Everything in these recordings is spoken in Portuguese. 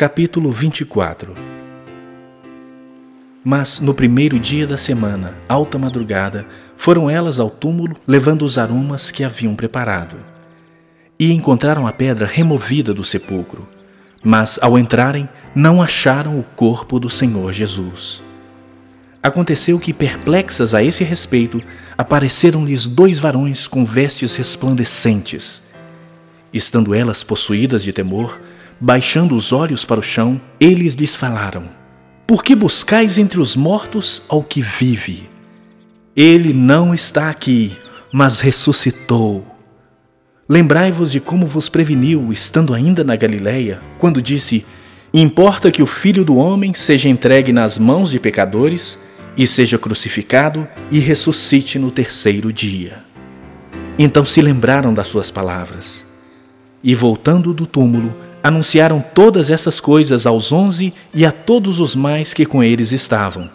Capítulo 24 Mas no primeiro dia da semana, alta madrugada, foram elas ao túmulo levando os aromas que haviam preparado. E encontraram a pedra removida do sepulcro. Mas ao entrarem, não acharam o corpo do Senhor Jesus. Aconteceu que, perplexas a esse respeito, apareceram-lhes dois varões com vestes resplandecentes. Estando elas possuídas de temor, baixando os olhos para o chão, eles lhes falaram: Por que buscais entre os mortos ao que vive? Ele não está aqui, mas ressuscitou. Lembrai-vos de como vos preveniu, estando ainda na Galiléia, quando disse: Importa que o filho do homem seja entregue nas mãos de pecadores e seja crucificado e ressuscite no terceiro dia. Então se lembraram das suas palavras. E voltando do túmulo, anunciaram todas essas coisas aos onze e a todos os mais que com eles estavam.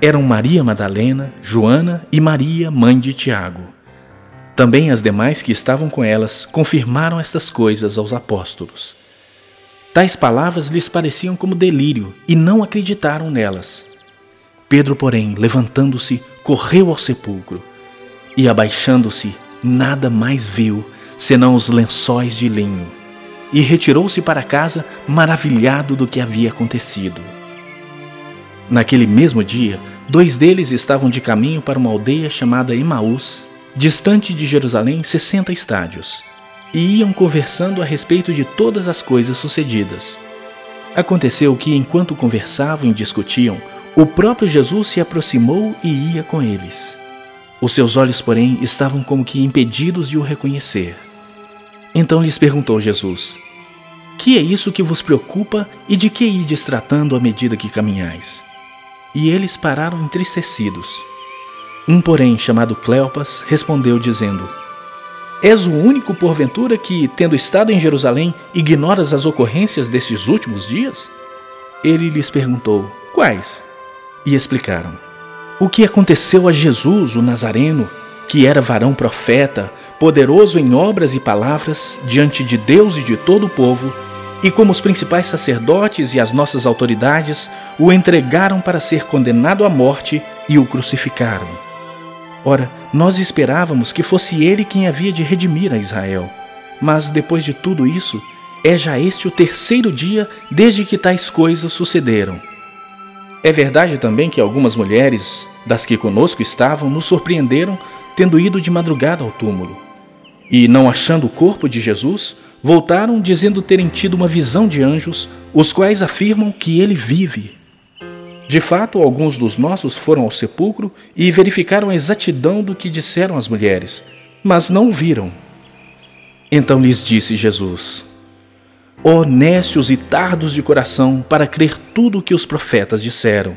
Eram Maria Madalena, Joana e Maria, mãe de Tiago. Também as demais que estavam com elas confirmaram estas coisas aos apóstolos. Tais palavras lhes pareciam como delírio e não acreditaram nelas. Pedro, porém, levantando-se, correu ao sepulcro e, abaixando-se, nada mais viu senão os lençóis de linho, e retirou-se para casa maravilhado do que havia acontecido. Naquele mesmo dia, dois deles estavam de caminho para uma aldeia chamada Emaús, distante de Jerusalém sessenta estádios, e iam conversando a respeito de todas as coisas sucedidas. Aconteceu que, enquanto conversavam e discutiam, o próprio Jesus se aproximou e ia com eles. Os seus olhos, porém, estavam como que impedidos de o reconhecer. Então lhes perguntou Jesus: Que é isso que vos preocupa e de que ides tratando à medida que caminhais? E eles pararam entristecidos. Um, porém, chamado Cleopas, respondeu, dizendo: És o único, porventura, que, tendo estado em Jerusalém, ignoras as ocorrências desses últimos dias? Ele lhes perguntou: Quais? e explicaram o que aconteceu a Jesus, o Nazareno, que era varão profeta, poderoso em obras e palavras diante de Deus e de todo o povo, e como os principais sacerdotes e as nossas autoridades o entregaram para ser condenado à morte e o crucificaram. Ora, nós esperávamos que fosse ele quem havia de redimir a Israel. Mas depois de tudo isso, é já este o terceiro dia desde que tais coisas sucederam. É verdade também que algumas mulheres, das que conosco estavam, nos surpreenderam tendo ido de madrugada ao túmulo. E, não achando o corpo de Jesus, voltaram dizendo terem tido uma visão de anjos, os quais afirmam que ele vive. De fato, alguns dos nossos foram ao sepulcro e verificaram a exatidão do que disseram as mulheres, mas não o viram. Então lhes disse Jesus: honestos e tardos de coração para crer tudo o que os profetas disseram.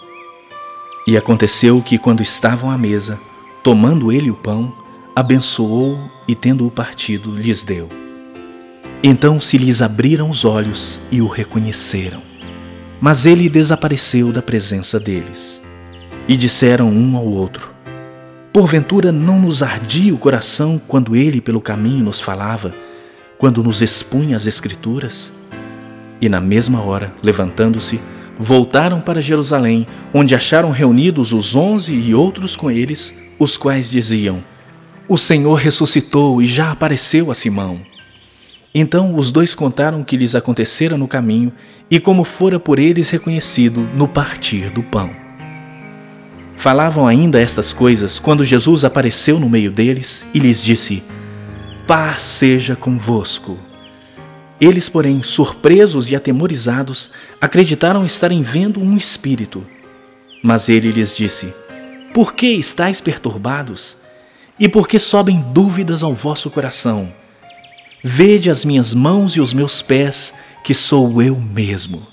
E aconteceu que, quando estavam à mesa, tomando ele o pão, abençoou e, tendo-o partido, lhes deu. Então se lhes abriram os olhos e o reconheceram. Mas ele desapareceu da presença deles. E disseram um ao outro: Porventura não nos ardia o coração quando ele pelo caminho nos falava? quando nos expunha as Escrituras? E na mesma hora, levantando-se, voltaram para Jerusalém, onde acharam reunidos os onze e outros com eles, os quais diziam: O Senhor ressuscitou e já apareceu a Simão. Então os dois contaram o que lhes acontecera no caminho e como fora por eles reconhecido no partir do pão. Falavam ainda estas coisas quando Jesus apareceu no meio deles e lhes disse: paz seja convosco. Eles, porém, surpresos e atemorizados, acreditaram estarem vendo um espírito. Mas ele lhes disse: Por que estáis perturbados? E por que sobem dúvidas ao vosso coração? Vede as minhas mãos e os meus pés, que sou eu mesmo.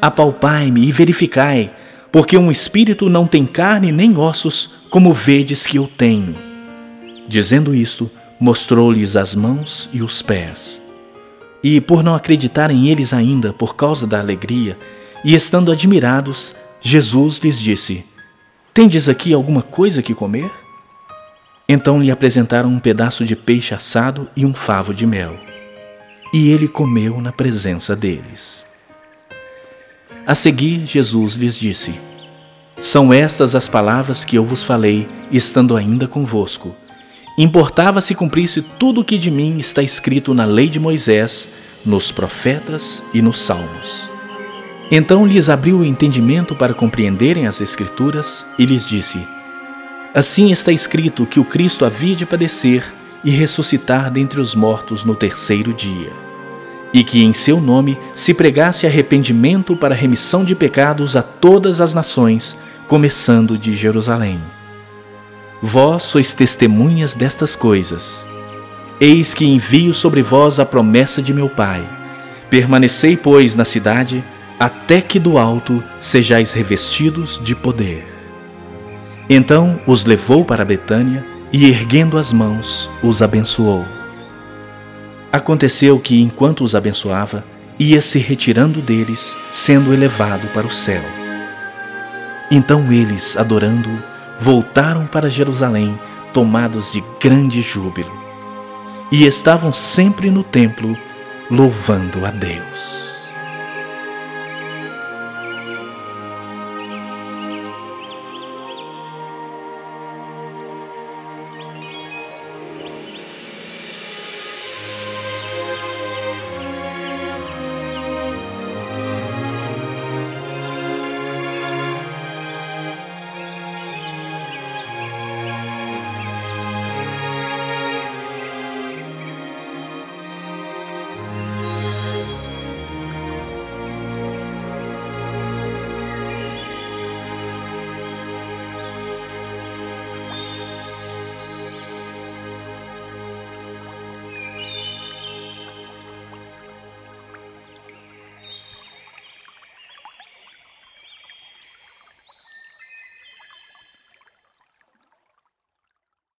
apalpai-me e verificai, porque um espírito não tem carne nem ossos, como vedes que eu tenho. Dizendo isto, mostrou-lhes as mãos e os pés. E, por não acreditarem eles ainda por causa da alegria, e estando admirados, Jesus lhes disse: Tendes aqui alguma coisa que comer? Então lhe apresentaram um pedaço de peixe assado e um favo de mel. E ele comeu na presença deles. A seguir, Jesus lhes disse: São estas as palavras que eu vos falei, estando ainda convosco Importava se cumprisse tudo o que de mim está escrito na lei de Moisés, nos profetas e nos salmos. Então lhes abriu o entendimento para compreenderem as Escrituras e lhes disse: Assim está escrito que o Cristo havia de padecer e ressuscitar dentre os mortos no terceiro dia, e que em seu nome se pregasse arrependimento para remissão de pecados a todas as nações, começando de Jerusalém. Vós sois testemunhas destas coisas. Eis que envio sobre vós a promessa de meu Pai. Permanecei, pois, na cidade, até que do alto sejais revestidos de poder. Então os levou para Betânia e, erguendo as mãos, os abençoou. Aconteceu que, enquanto os abençoava, ia se retirando deles, sendo elevado para o céu. Então eles, adorando-o, voltaram para Jerusalém tomados de grande júbilo e estavam sempre no templo louvando a Deus.